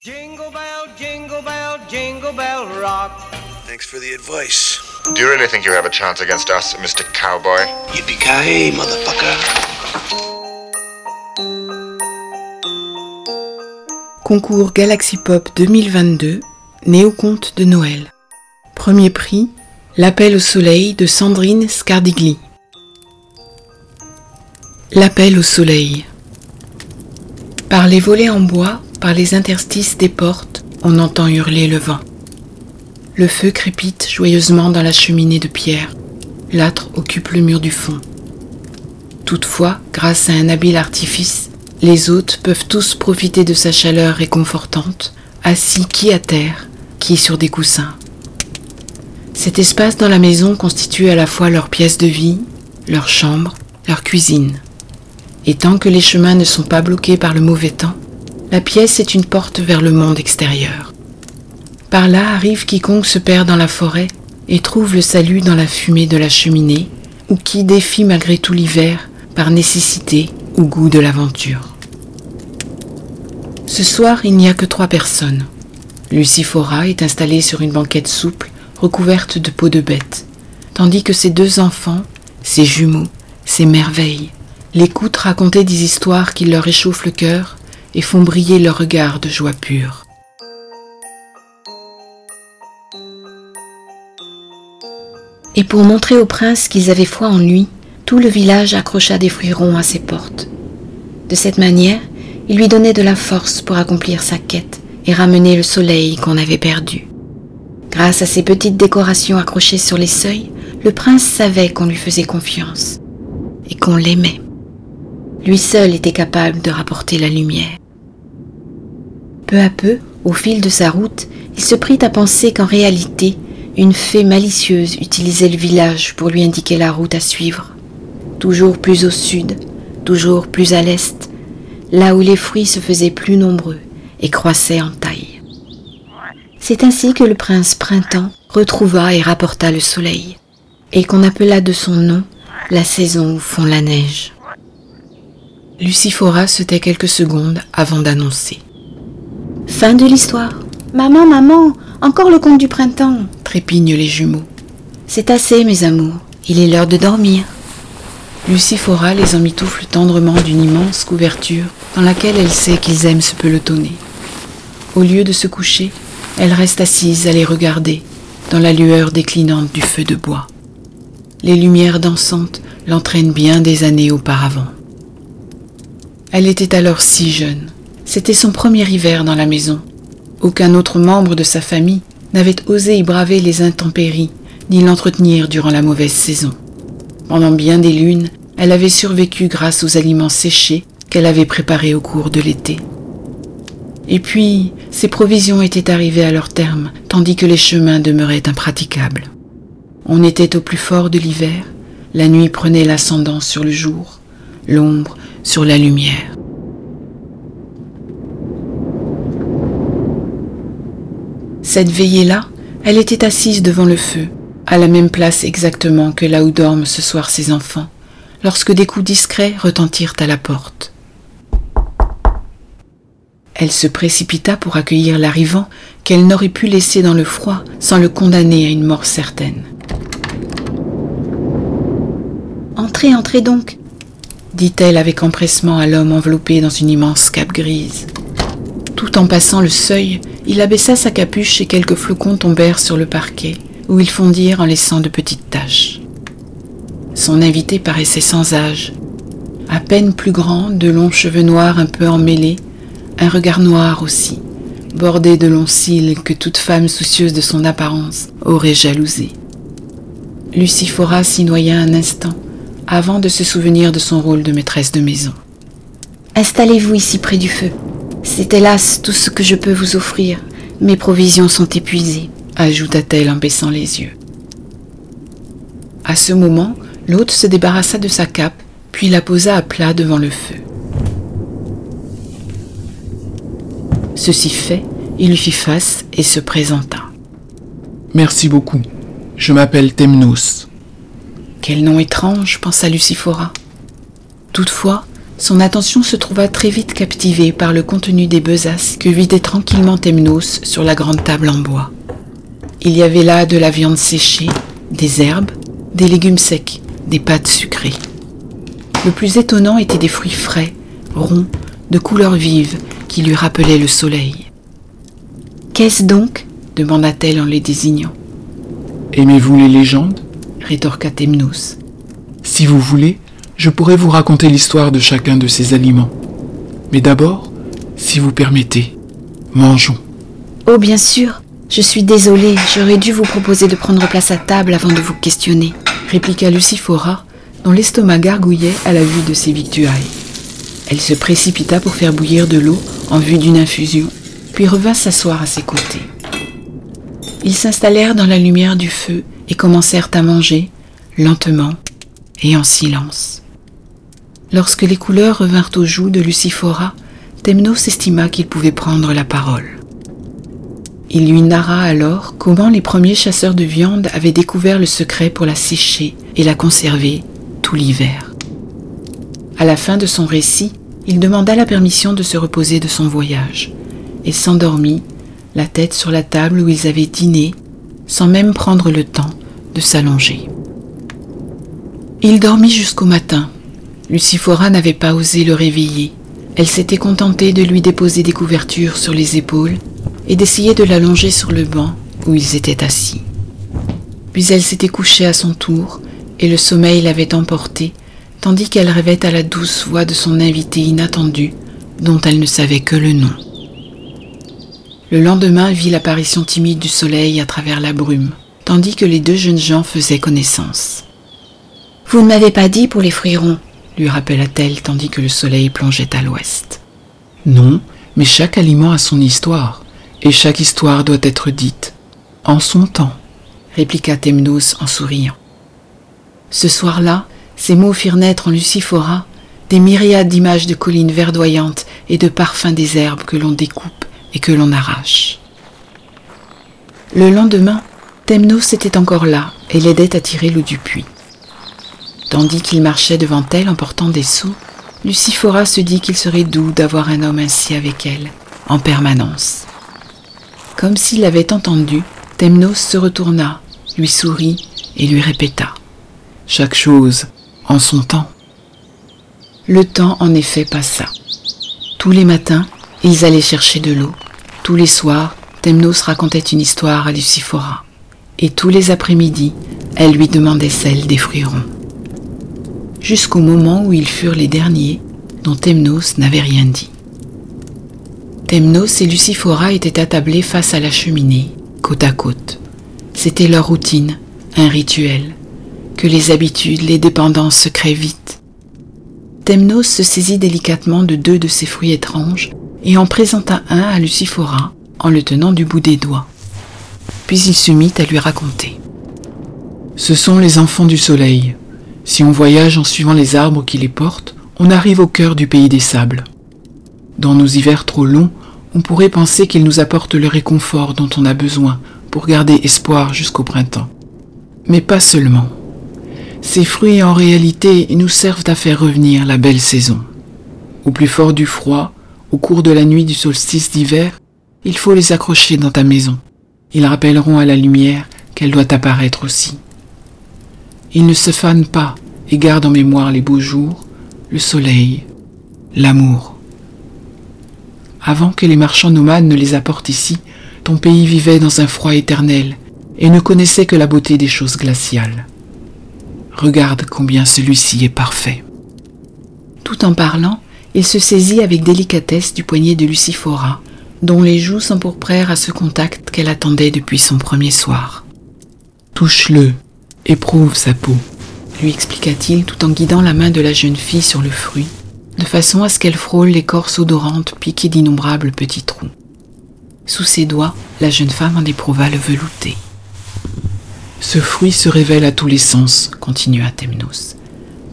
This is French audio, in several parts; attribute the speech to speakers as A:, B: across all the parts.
A: Jingle bell, jingle bell, jingle bell rock.
B: Thanks for the advice.
C: Do you really think you have a chance against us, Mr. Cowboy?
B: Yippee-ki-yay, motherfucker.
D: Concours Galaxy Pop 2022, Néo-Conte de Noël. Premier prix, L'appel au soleil de Sandrine Scardigli. L'appel au soleil. Par les volets en bois, par les interstices des portes, on entend hurler le vent. Le feu crépite joyeusement dans la cheminée de pierre. L'âtre occupe le mur du fond. Toutefois, grâce à un habile artifice, les hôtes peuvent tous profiter de sa chaleur réconfortante, assis qui à terre, qui sur des coussins. Cet espace dans la maison constitue à la fois leur pièce de vie, leur chambre, leur cuisine. Et tant que les chemins ne sont pas bloqués par le mauvais temps, la pièce est une porte vers le monde extérieur. Par là arrive quiconque se perd dans la forêt et trouve le salut dans la fumée de la cheminée, ou qui défie malgré tout l'hiver par nécessité ou goût de l'aventure. Ce soir, il n'y a que trois personnes. Lucifora est installée sur une banquette souple recouverte de peau de bête, tandis que ses deux enfants, ses jumeaux, ses merveilles, l'écoutent raconter des histoires qui leur réchauffent le cœur et font briller leur regard de joie pure. Et pour montrer au prince qu'ils avaient foi en lui, tout le village accrocha des fruits ronds à ses portes. De cette manière, il lui donnait de la force pour accomplir sa quête et ramener le soleil qu'on avait perdu. Grâce à ces petites décorations accrochées sur les seuils, le prince savait qu'on lui faisait confiance et qu'on l'aimait. Lui seul était capable de rapporter la lumière. Peu à peu, au fil de sa route, il se prit à penser qu'en réalité, une fée malicieuse utilisait le village pour lui indiquer la route à suivre. Toujours plus au sud, toujours plus à l'est, là où les fruits se faisaient plus nombreux et croissaient en taille. C'est ainsi que le prince Printemps retrouva et rapporta le soleil, et qu'on appela de son nom la saison où fond la neige. Lucifora se tait quelques secondes avant d'annoncer. Fin de l'histoire. Maman, maman, encore le conte du printemps, trépignent les jumeaux. C'est assez, mes amours, il est l'heure de dormir. Lucifora les emmitoufle tendrement d'une immense couverture dans laquelle elle sait qu'ils aiment se pelotonner. Au lieu de se coucher, elle reste assise à les regarder dans la lueur déclinante du feu de bois. Les lumières dansantes l'entraînent bien des années auparavant. Elle était alors si jeune. C'était son premier hiver dans la maison. Aucun autre membre de sa famille n'avait osé y braver les intempéries ni l'entretenir durant la mauvaise saison. Pendant bien des lunes, elle avait survécu grâce aux aliments séchés qu'elle avait préparés au cours de l'été. Et puis, ses provisions étaient arrivées à leur terme, tandis que les chemins demeuraient impraticables. On était au plus fort de l'hiver, la nuit prenait l'ascendant sur le jour, l'ombre sur la lumière. Cette veillée-là, elle était assise devant le feu, à la même place exactement que là où dorment ce soir ses enfants, lorsque des coups discrets retentirent à la porte. Elle se précipita pour accueillir l'arrivant qu'elle n'aurait pu laisser dans le froid sans le condamner à une mort certaine. Entrez, entrez donc, dit-elle avec empressement à l'homme enveloppé dans une immense cape grise. Tout en passant le seuil, il abaissa sa capuche et quelques flocons tombèrent sur le parquet, où ils fondirent en laissant de petites taches. Son invité paraissait sans âge, à peine plus grand, de longs cheveux noirs un peu emmêlés, un regard noir aussi, bordé de longs cils que toute femme soucieuse de son apparence aurait jalousé. Lucifora s'y noya un instant, avant de se souvenir de son rôle de maîtresse de maison. Installez-vous ici près du feu. C'est hélas tout ce que je peux vous offrir. Mes provisions sont épuisées, ajouta-t-elle en baissant les yeux. À ce moment, l'hôte se débarrassa de sa cape, puis la posa à plat devant le feu. Ceci fait, il lui fit face et se présenta.
E: Merci beaucoup. Je m'appelle Temnos.
D: Quel nom étrange, pensa Lucifora. Toutefois, son attention se trouva très vite captivée par le contenu des besaces que vidait tranquillement Temnos sur la grande table en bois. Il y avait là de la viande séchée, des herbes, des légumes secs, des pâtes sucrées. Le plus étonnant était des fruits frais, ronds, de couleur vive, qui lui rappelaient le soleil. Qu'est-ce donc? demanda-t-elle en les désignant.
E: Aimez-vous les légendes?
D: Rétorqua Temnos.
E: Si vous voulez, je pourrais vous raconter l'histoire de chacun de ces aliments. Mais d'abord, si vous permettez, mangeons.
D: Oh bien sûr, je suis désolée, j'aurais dû vous proposer de prendre place à table avant de vous questionner, répliqua Lucifora, dont l'estomac gargouillait à la vue de ses victuailles. Elle se précipita pour faire bouillir de l'eau en vue d'une infusion, puis revint s'asseoir à ses côtés. Ils s'installèrent dans la lumière du feu et commencèrent à manger, lentement et en silence. Lorsque les couleurs revinrent aux joues de Lucifora, Temnos estima qu'il pouvait prendre la parole. Il lui narra alors comment les premiers chasseurs de viande avaient découvert le secret pour la sécher et la conserver tout l'hiver. À la fin de son récit, il demanda la permission de se reposer de son voyage et s'endormit, la tête sur la table où ils avaient dîné, sans même prendre le temps de s'allonger. Il dormit jusqu'au matin. Lucifora n'avait pas osé le réveiller. Elle s'était contentée de lui déposer des couvertures sur les épaules et d'essayer de l'allonger sur le banc où ils étaient assis. Puis elle s'était couchée à son tour et le sommeil l'avait emportée, tandis qu'elle rêvait à la douce voix de son invité inattendu, dont elle ne savait que le nom. Le lendemain vit l'apparition timide du soleil à travers la brume, tandis que les deux jeunes gens faisaient connaissance. Vous ne m'avez pas dit pour les fruits ronds, lui rappela-t-elle tandis que le soleil plongeait à l'ouest.
E: Non, mais chaque aliment a son histoire, et chaque histoire doit être dite, en son temps,
D: répliqua Temnos en souriant. Ce soir-là, ces mots firent naître en Lucifora des myriades d'images de collines verdoyantes et de parfums des herbes que l'on découpe et que l'on arrache. Le lendemain, Temnos était encore là et l'aidait à tirer l'eau du puits. Tandis qu'il marchait devant elle en portant des seaux, Lucifora se dit qu'il serait doux d'avoir un homme ainsi avec elle, en permanence. Comme s'il l'avait entendu, Temnos se retourna, lui sourit et lui répéta
E: Chaque chose en son temps.
D: Le temps en effet passa. Tous les matins, ils allaient chercher de l'eau. Tous les soirs, Temnos racontait une histoire à Lucifora. Et tous les après-midi, elle lui demandait celle des fruits ronds jusqu'au moment où ils furent les derniers dont Temnos n'avait rien dit. Temnos et Lucifora étaient attablés face à la cheminée, côte à côte. C'était leur routine, un rituel, que les habitudes, les dépendances se créent vite. Temnos se saisit délicatement de deux de ces fruits étranges et en présenta un à Lucifora en le tenant du bout des doigts. Puis il se mit à lui raconter.
E: Ce sont les enfants du soleil, si on voyage en suivant les arbres qui les portent, on arrive au cœur du pays des sables. Dans nos hivers trop longs, on pourrait penser qu'ils nous apportent le réconfort dont on a besoin pour garder espoir jusqu'au printemps. Mais pas seulement. Ces fruits en réalité nous servent à faire revenir la belle saison. Au plus fort du froid, au cours de la nuit du solstice d'hiver, il faut les accrocher dans ta maison. Ils rappelleront à la lumière qu'elle doit apparaître aussi. Ils ne se fanent pas et gardent en mémoire les beaux jours, le soleil, l'amour. Avant que les marchands nomades ne les apportent ici, ton pays vivait dans un froid éternel et ne connaissait que la beauté des choses glaciales. Regarde combien celui-ci est parfait.
D: Tout en parlant, il se saisit avec délicatesse du poignet de Lucifora, dont les joues s'empourprèrent à ce contact qu'elle attendait depuis son premier soir.
E: Touche-le, éprouve sa peau,
D: lui expliqua-t-il tout en guidant la main de la jeune fille sur le fruit, de façon à ce qu'elle frôle l'écorce odorante piquée d'innombrables petits trous. Sous ses doigts, la jeune femme en éprouva le velouté.
E: Ce fruit se révèle à tous les sens, continua Temnos.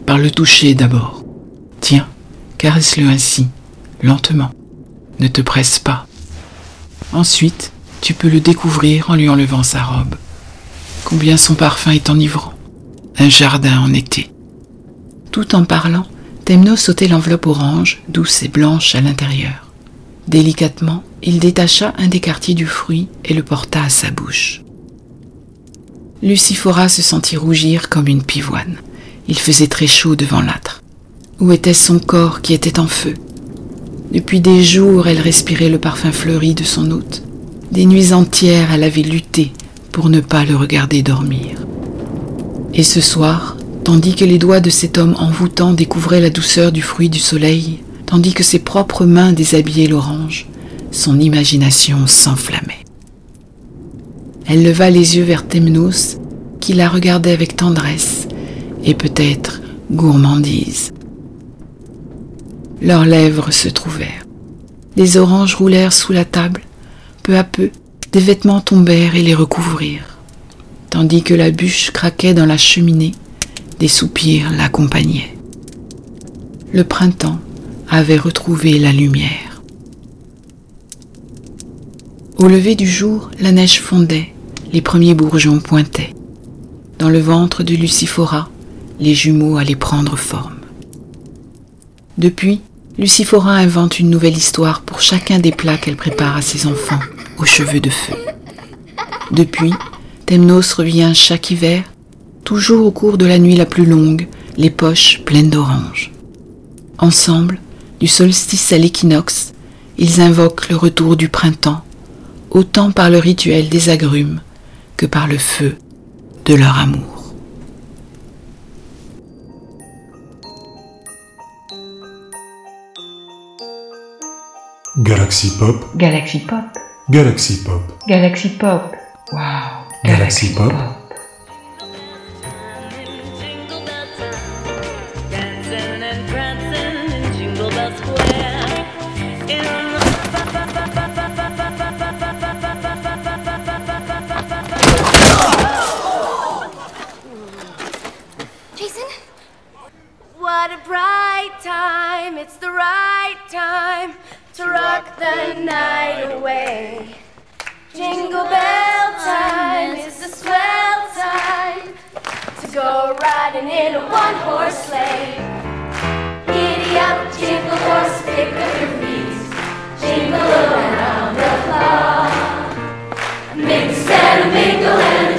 E: Par le toucher d'abord. Tiens, caresse-le ainsi, lentement. Ne te presse pas. Ensuite, tu peux le découvrir en lui enlevant sa robe. Combien son parfum est enivrant. Un jardin en été.
D: Tout en parlant, Temnos ôtait l'enveloppe orange, douce et blanche à l'intérieur. Délicatement, il détacha un des quartiers du fruit et le porta à sa bouche. Lucifora se sentit rougir comme une pivoine. Il faisait très chaud devant l'âtre. Où était son corps qui était en feu? Depuis des jours, elle respirait le parfum fleuri de son hôte. Des nuits entières, elle avait lutté pour ne pas le regarder dormir. Et ce soir, tandis que les doigts de cet homme envoûtant découvraient la douceur du fruit du soleil, tandis que ses propres mains déshabillaient l'orange, son imagination s'enflammait. Elle leva les yeux vers Temnos, qui la regardait avec tendresse et peut-être gourmandise. Leurs lèvres se trouvèrent. Des oranges roulèrent sous la table. Peu à peu, des vêtements tombèrent et les recouvrirent. Tandis que la bûche craquait dans la cheminée, des soupirs l'accompagnaient. Le printemps avait retrouvé la lumière. Au lever du jour, la neige fondait, les premiers bourgeons pointaient. Dans le ventre de Lucifora, les jumeaux allaient prendre forme. Depuis, Lucifora invente une nouvelle histoire pour chacun des plats qu'elle prépare à ses enfants aux cheveux de feu. Depuis, Temnos revient chaque hiver, toujours au cours de la nuit la plus longue, les poches pleines d'oranges. Ensemble, du solstice à l'équinoxe, ils invoquent le retour du printemps, autant par le rituel des agrumes que par le feu de leur amour.
F: Galaxy Pop,
G: Galaxy Pop,
F: Galaxy Pop,
G: Galaxy Pop. Wow.
F: Galaxy Pop.
H: Jingle bell time, dancing and prancing in Jingle Bell Square. In the
I: Jason? What a bright time, it's the right time to rock the night away. Jingle bell time is the swell time to go riding in a one horse sleigh. Giddy up, jingle horse, pick up your feet, jingle around the clock. Mix and mingle and